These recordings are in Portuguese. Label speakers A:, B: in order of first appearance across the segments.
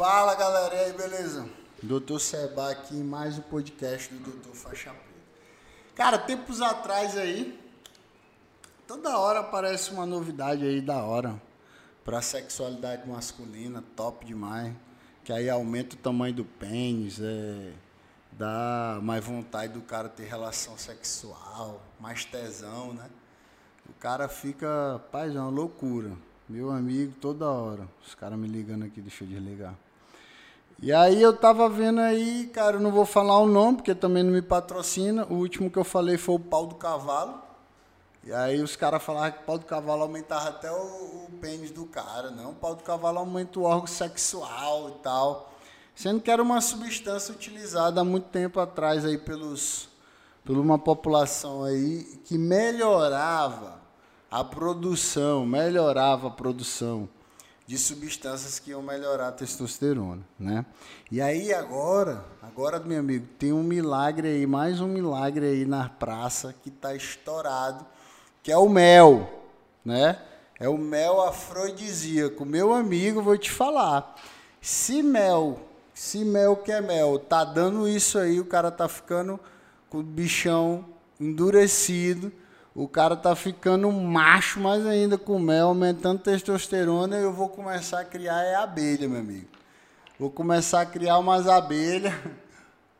A: Fala galera, e aí, beleza? Doutor Seba aqui em mais um podcast do Doutor Faixa Preta. Cara, tempos atrás aí, toda hora aparece uma novidade aí da hora pra sexualidade masculina, top demais. Que aí aumenta o tamanho do pênis, é, dá mais vontade do cara ter relação sexual, mais tesão, né? O cara fica, paz, é uma loucura. Meu amigo, toda hora. Os caras me ligando aqui, deixa eu desligar. E aí eu tava vendo aí, cara, eu não vou falar o nome, porque também não me patrocina. O último que eu falei foi o pau do cavalo. E aí os caras falavam que o pau do cavalo aumentava até o, o pênis do cara. Não, o pau do cavalo aumenta o órgão sexual e tal. Sendo que era uma substância utilizada há muito tempo atrás aí pelos, por uma população aí que melhorava a produção, melhorava a produção de substâncias que iam melhorar a testosterona, né? E aí agora, agora meu amigo, tem um milagre aí, mais um milagre aí na praça que está estourado, que é o mel, né? É o mel afrodisíaco. Meu amigo, vou te falar, se mel, se mel que é mel, tá dando isso aí, o cara tá ficando com o bichão endurecido, o cara tá ficando macho mais ainda com mel, aumentando testosterona, eu vou começar a criar é abelha, meu amigo. Vou começar a criar umas abelhas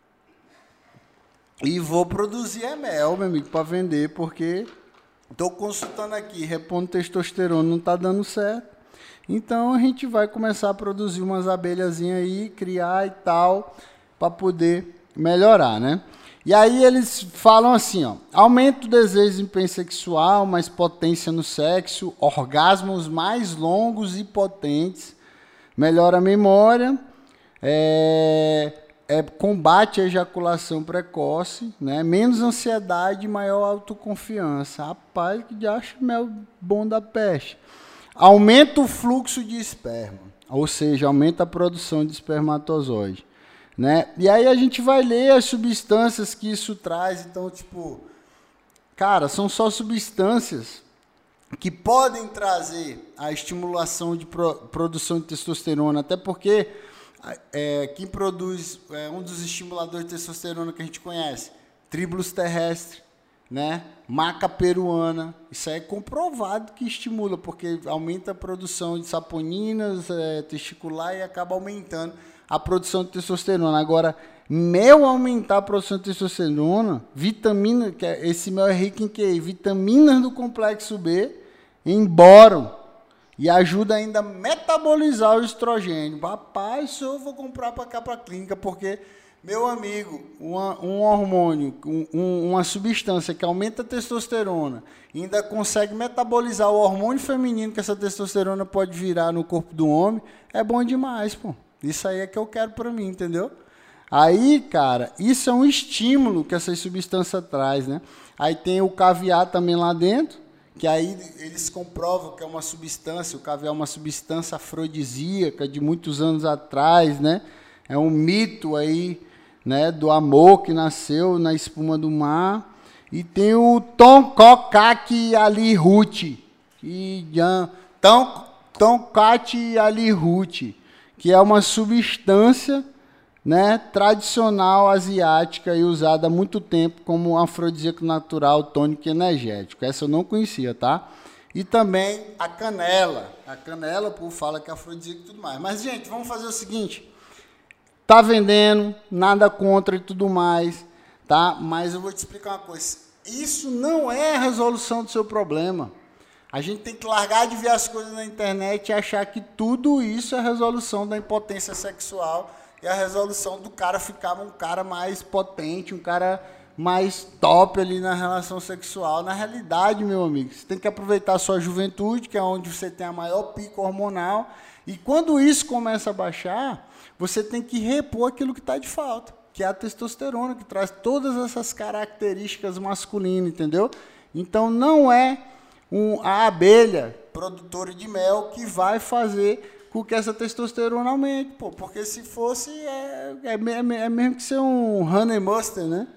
A: e vou produzir é mel, meu amigo, para vender, porque estou consultando aqui, repondo testosterona, não está dando certo. Então a gente vai começar a produzir umas abelhazinhas aí, criar e tal, para poder melhorar, né? E aí eles falam assim, ó, aumenta o desejo em desempenho sexual, mais potência no sexo, orgasmos mais longos e potentes, melhora a memória, é, é, combate a ejaculação precoce, né? menos ansiedade maior autoconfiança. Rapaz, que já acha mel bom da peste. Aumenta o fluxo de esperma, ou seja, aumenta a produção de espermatozoide. Né? E aí a gente vai ler as substâncias que isso traz. Então, tipo, cara, são só substâncias que podem trazer a estimulação de pro, produção de testosterona, até porque é, quem produz é, um dos estimuladores de testosterona que a gente conhece, tribulus terrestre, né? Maca peruana, isso é comprovado que estimula, porque aumenta a produção de saponinas é, testicular e acaba aumentando a produção de testosterona. Agora, mel aumentar a produção de testosterona, vitamina, que é, esse mel é rico em quê? Vitaminas do complexo B, em boro. E ajuda ainda a metabolizar o estrogênio. Rapaz, isso eu vou comprar para cá para a clínica, porque, meu amigo, uma, um hormônio, um, uma substância que aumenta a testosterona, ainda consegue metabolizar o hormônio feminino que essa testosterona pode virar no corpo do homem, é bom demais, pô. Isso aí é que eu quero para mim, entendeu? Aí, cara, isso é um estímulo que essa substância traz, né? Aí tem o caviar também lá dentro, que aí eles comprovam que é uma substância, o caviar é uma substância afrodisíaca de muitos anos atrás, né? É um mito aí, né, do amor que nasceu na espuma do mar. E tem o Tonkokaki Ali Ruti, e Tom Ali Ruti que é uma substância né, tradicional asiática e usada há muito tempo como afrodisíaco natural, tônico e energético. Essa eu não conhecia, tá? E também a canela. A canela, por fala que é afrodisíaco e tudo mais. Mas, gente, vamos fazer o seguinte. Tá vendendo, nada contra e tudo mais, tá? Mas eu vou te explicar uma coisa. Isso não é a resolução do seu problema. A gente tem que largar de ver as coisas na internet e achar que tudo isso é resolução da impotência sexual e a resolução do cara ficar um cara mais potente, um cara mais top ali na relação sexual. Na realidade, meu amigo, você tem que aproveitar a sua juventude, que é onde você tem a maior pico hormonal. E quando isso começa a baixar, você tem que repor aquilo que está de falta, que é a testosterona, que traz todas essas características masculinas, entendeu? Então não é um, a abelha produtora de mel que vai fazer com que essa testosterona aumente, pô, porque se fosse, é, é, é, é mesmo que ser um honey mustard, né?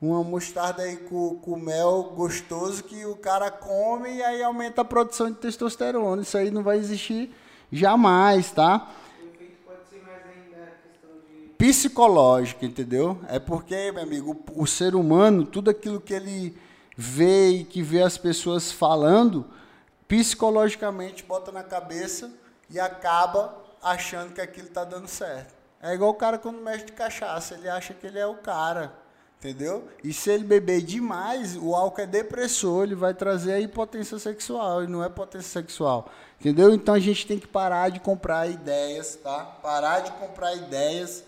A: Uma mostarda aí com, com mel gostoso que o cara come e aí aumenta a produção de testosterona. Isso aí não vai existir jamais, tá? Psicológica, entendeu? É porque, meu amigo, o ser humano, tudo aquilo que ele vê e que vê as pessoas falando, psicologicamente bota na cabeça e acaba achando que aquilo está dando certo. É igual o cara quando mexe de cachaça, ele acha que ele é o cara, entendeu? E se ele beber demais, o álcool é depressor, ele vai trazer a impotência sexual, e não é potência sexual, entendeu? Então a gente tem que parar de comprar ideias, tá? Parar de comprar ideias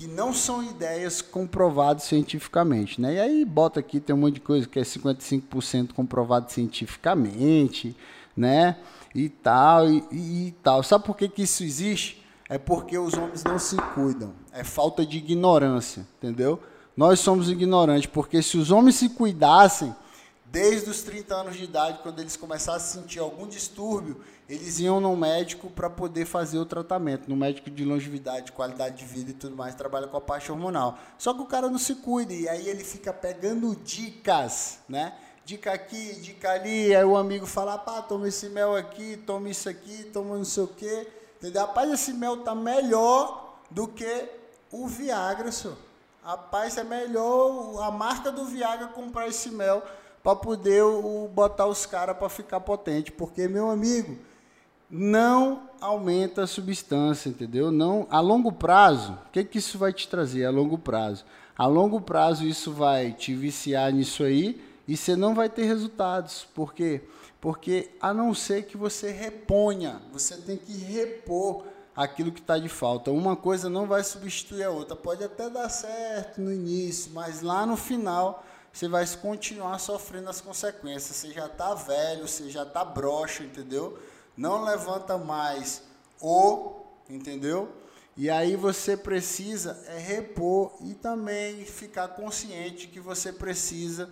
A: que não são ideias comprovadas cientificamente, né? E aí bota aqui, tem um monte de coisa que é 55% comprovado cientificamente, né? E tal, e, e, tal. Sabe por que, que isso existe? É porque os homens não se cuidam. É falta de ignorância, entendeu? Nós somos ignorantes, porque se os homens se cuidassem, desde os 30 anos de idade, quando eles começassem a sentir algum distúrbio, eles iam no médico para poder fazer o tratamento, no médico de longevidade, qualidade de vida e tudo mais, trabalha com a parte hormonal. Só que o cara não se cuida e aí ele fica pegando dicas, né? Dica aqui, dica ali, aí o amigo fala, pá, toma esse mel aqui, toma isso aqui, toma não sei o quê. Entendeu? Rapaz, esse mel tá melhor do que o Viagra, senhor. Rapaz, é melhor a marca do Viagra comprar esse mel para poder o, botar os caras para ficar potente. Porque, meu amigo, não aumenta a substância, entendeu? Não, a longo prazo, o que, que isso vai te trazer a longo prazo? A longo prazo isso vai te viciar nisso aí e você não vai ter resultados. Por quê? Porque a não ser que você reponha, você tem que repor aquilo que está de falta. Uma coisa não vai substituir a outra. Pode até dar certo no início, mas lá no final você vai continuar sofrendo as consequências. Você já está velho, você já está broxa, entendeu? Não levanta mais o, entendeu? E aí você precisa é repor e também ficar consciente que você precisa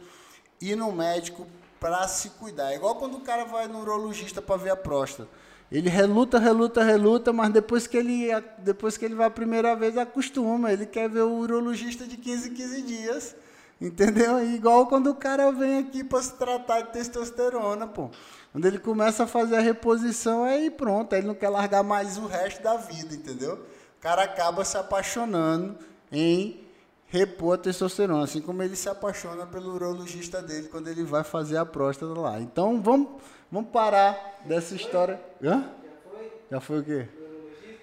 A: ir no médico para se cuidar. É igual quando o cara vai no urologista para ver a próstata. Ele reluta, reluta, reluta, mas depois que ele, depois que ele vai a primeira vez, acostuma. Ele quer ver o urologista de 15 em 15 dias. Entendeu? Igual quando o cara vem aqui para se tratar de testosterona, pô. Quando ele começa a fazer a reposição, aí pronto, aí ele não quer largar mais o resto da vida, entendeu? O cara acaba se apaixonando em repor a testosterona, assim como ele se apaixona pelo urologista dele quando ele vai fazer a próstata lá. Então vamos, vamos parar dessa história. Hã? Já foi? Já foi o quê?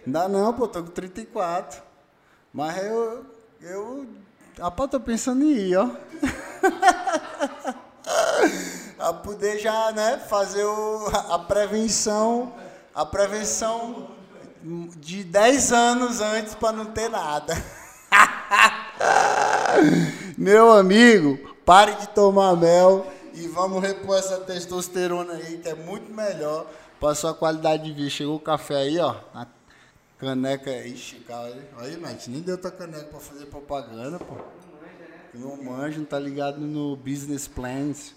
A: Ainda não, pô, tô com 34. Mas eu. Eu. Rapaz, tô pensando em ir, ó. a poder já, né, fazer o, a prevenção. A prevenção de 10 anos antes para não ter nada. Meu amigo, pare de tomar mel e vamos repor essa testosterona aí, que é muito melhor para sua qualidade de vida. Chegou o café aí, ó. A caneca. Cara. Aí, Mate, nem deu tua caneca para fazer propaganda, pô. Não manja, não tá ligado no business plans.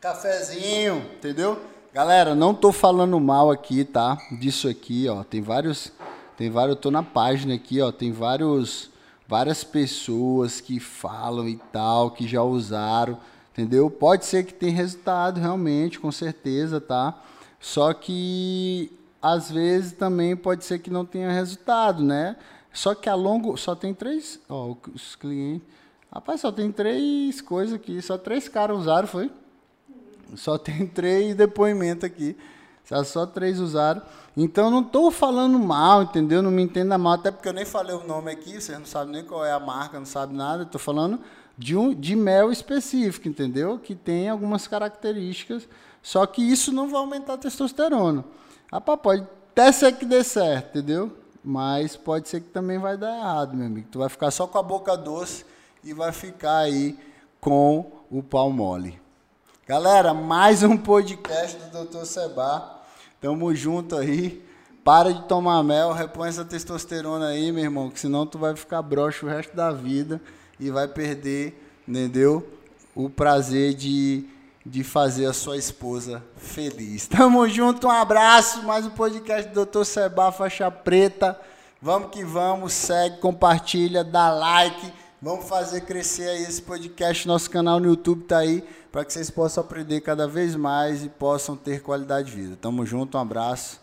A: Cafezinho, entendeu? Galera, não tô falando mal aqui, tá? Disso aqui, ó. Tem vários tem vários, eu tô na página aqui, ó, tem vários várias pessoas que falam e tal, que já usaram, entendeu? Pode ser que tenha resultado realmente, com certeza, tá? Só que às vezes também pode ser que não tenha resultado, né? Só que a longo, só tem três, ó, os clientes, rapaz, só tem três coisas aqui, só três caras usaram, foi? Só tem três depoimentos aqui. Só três usaram. Então não estou falando mal, entendeu? Não me entenda mal, até porque eu nem falei o nome aqui, vocês não sabem nem qual é a marca, não sabem nada. Estou falando de, um, de mel específico, entendeu? Que tem algumas características. Só que isso não vai aumentar a testosterona. Rapaz, pode até ser que dê certo, entendeu? Mas pode ser que também vai dar errado, meu amigo. Tu vai ficar só com a boca doce e vai ficar aí com o pau mole. Galera, mais um podcast do Dr. Seba. Tamo junto aí. Para de tomar mel, repõe essa testosterona aí, meu irmão, que senão tu vai ficar broxo o resto da vida e vai perder, entendeu? O prazer de, de fazer a sua esposa feliz. Tamo junto, um abraço. Mais um podcast do Dr. Seba, faixa preta. Vamos que vamos, segue, compartilha, dá like. Vamos fazer crescer aí esse podcast. Nosso canal no YouTube tá aí para que vocês possam aprender cada vez mais e possam ter qualidade de vida. Tamo junto, um abraço.